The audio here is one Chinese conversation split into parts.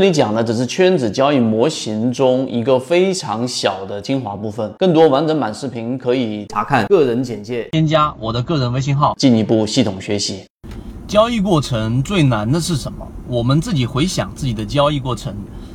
这里讲的只是圈子交易模型中一个非常小的精华部分。更多完整版视频可以查看个人简介，添加我的个人微信号，进一步系统学习。交易过程最难的是什么？我们自己回想自己的交易过程，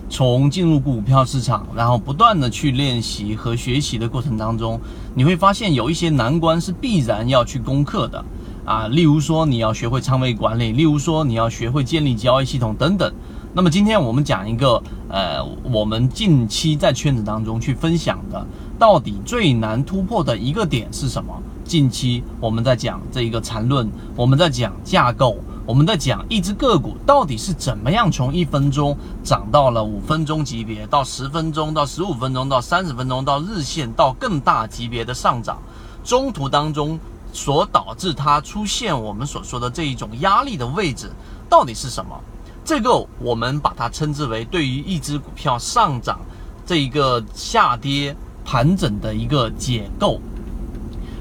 从进入股票市场，然后不断的去练习和学习的过程当中，你会发现有一些难关是必然要去攻克的啊。例如说你要学会仓位管理，例如说你要学会建立交易系统等等。那么今天我们讲一个，呃，我们近期在圈子当中去分享的，到底最难突破的一个点是什么？近期我们在讲这一个缠论，我们在讲架构，我们在讲一只个股到底是怎么样从一分钟涨到了五分钟级别，到十分钟，到十五分钟，到三十分钟，到日线，到更大级别的上涨，中途当中所导致它出现我们所说的这一种压力的位置到底是什么？这个我们把它称之为对于一只股票上涨这一个下跌盘整的一个解构。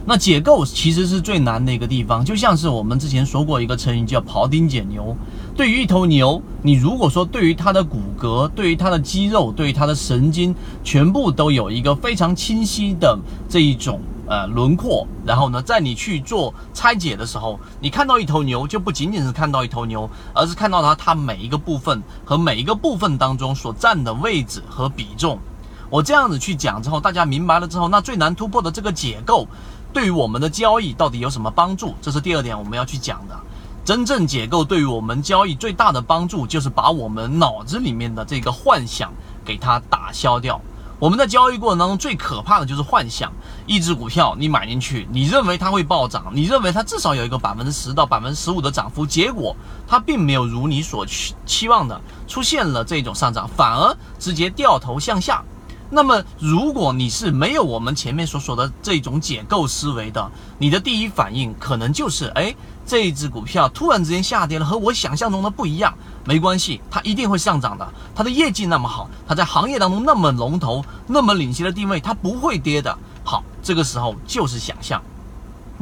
那解构其实是最难的一个地方，就像是我们之前说过一个成语叫庖丁解牛。对于一头牛，你如果说对于它的骨骼、对于它的肌肉、对于它的神经，全部都有一个非常清晰的这一种。呃，轮廓，然后呢，在你去做拆解的时候，你看到一头牛，就不仅仅是看到一头牛，而是看到它它每一个部分和每一个部分当中所占的位置和比重。我这样子去讲之后，大家明白了之后，那最难突破的这个结构，对于我们的交易到底有什么帮助？这是第二点我们要去讲的。真正解构对于我们交易最大的帮助，就是把我们脑子里面的这个幻想给它打消掉。我们在交易过程当中最可怕的就是幻想，一只股票你买进去，你认为它会暴涨，你认为它至少有一个百分之十到百分之十五的涨幅，结果它并没有如你所期期望的出现了这种上涨，反而直接掉头向下。那么如果你是没有我们前面所说的这种解构思维的，你的第一反应可能就是，哎，这一只股票突然之间下跌了，和我想象中的不一样。没关系，它一定会上涨的。它的业绩那么好，它在行业当中那么龙头，那么领先的地位，它不会跌的。好，这个时候就是想象。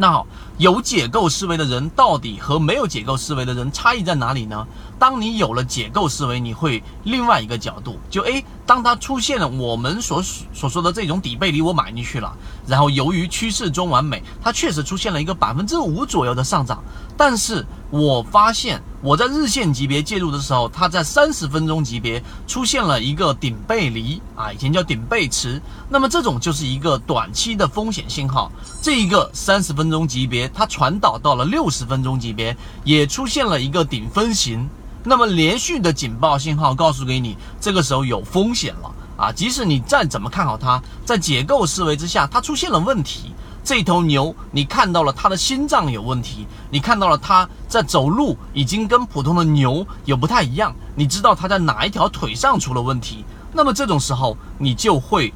那好，有解构思维的人到底和没有解构思维的人差异在哪里呢？当你有了解构思维，你会另外一个角度，就诶，当它出现了我们所所说的这种底背离，我买进去了，然后由于趋势中完美，它确实出现了一个百分之五左右的上涨，但是我发现。我在日线级别介入的时候，它在三十分钟级别出现了一个顶背离啊，以前叫顶背驰。那么这种就是一个短期的风险信号。这一个三十分钟级别，它传导到了六十分钟级别，也出现了一个顶分型。那么连续的警报信号告诉给你，这个时候有风险了啊！即使你再怎么看好它，在结构思维之下，它出现了问题。这头牛，你看到了它的心脏有问题，你看到了它在走路已经跟普通的牛有不太一样，你知道它在哪一条腿上出了问题，那么这种时候你就会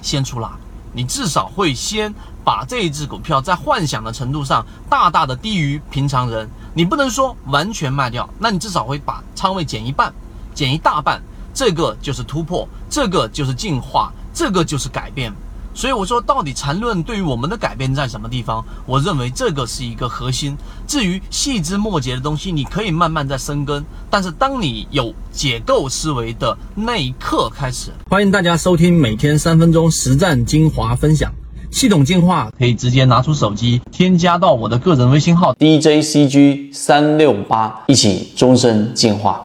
先出来，你至少会先把这一只股票在幻想的程度上大大的低于平常人，你不能说完全卖掉，那你至少会把仓位减一半，减一大半，这个就是突破，这个就是进化，这个就是改变。所以我说，到底缠论对于我们的改变在什么地方？我认为这个是一个核心。至于细枝末节的东西，你可以慢慢在生根。但是当你有解构思维的那一刻开始，欢迎大家收听每天三分钟实战精华分享，系统进化可以直接拿出手机添加到我的个人微信号 DJCG 三六八，一起终身进化。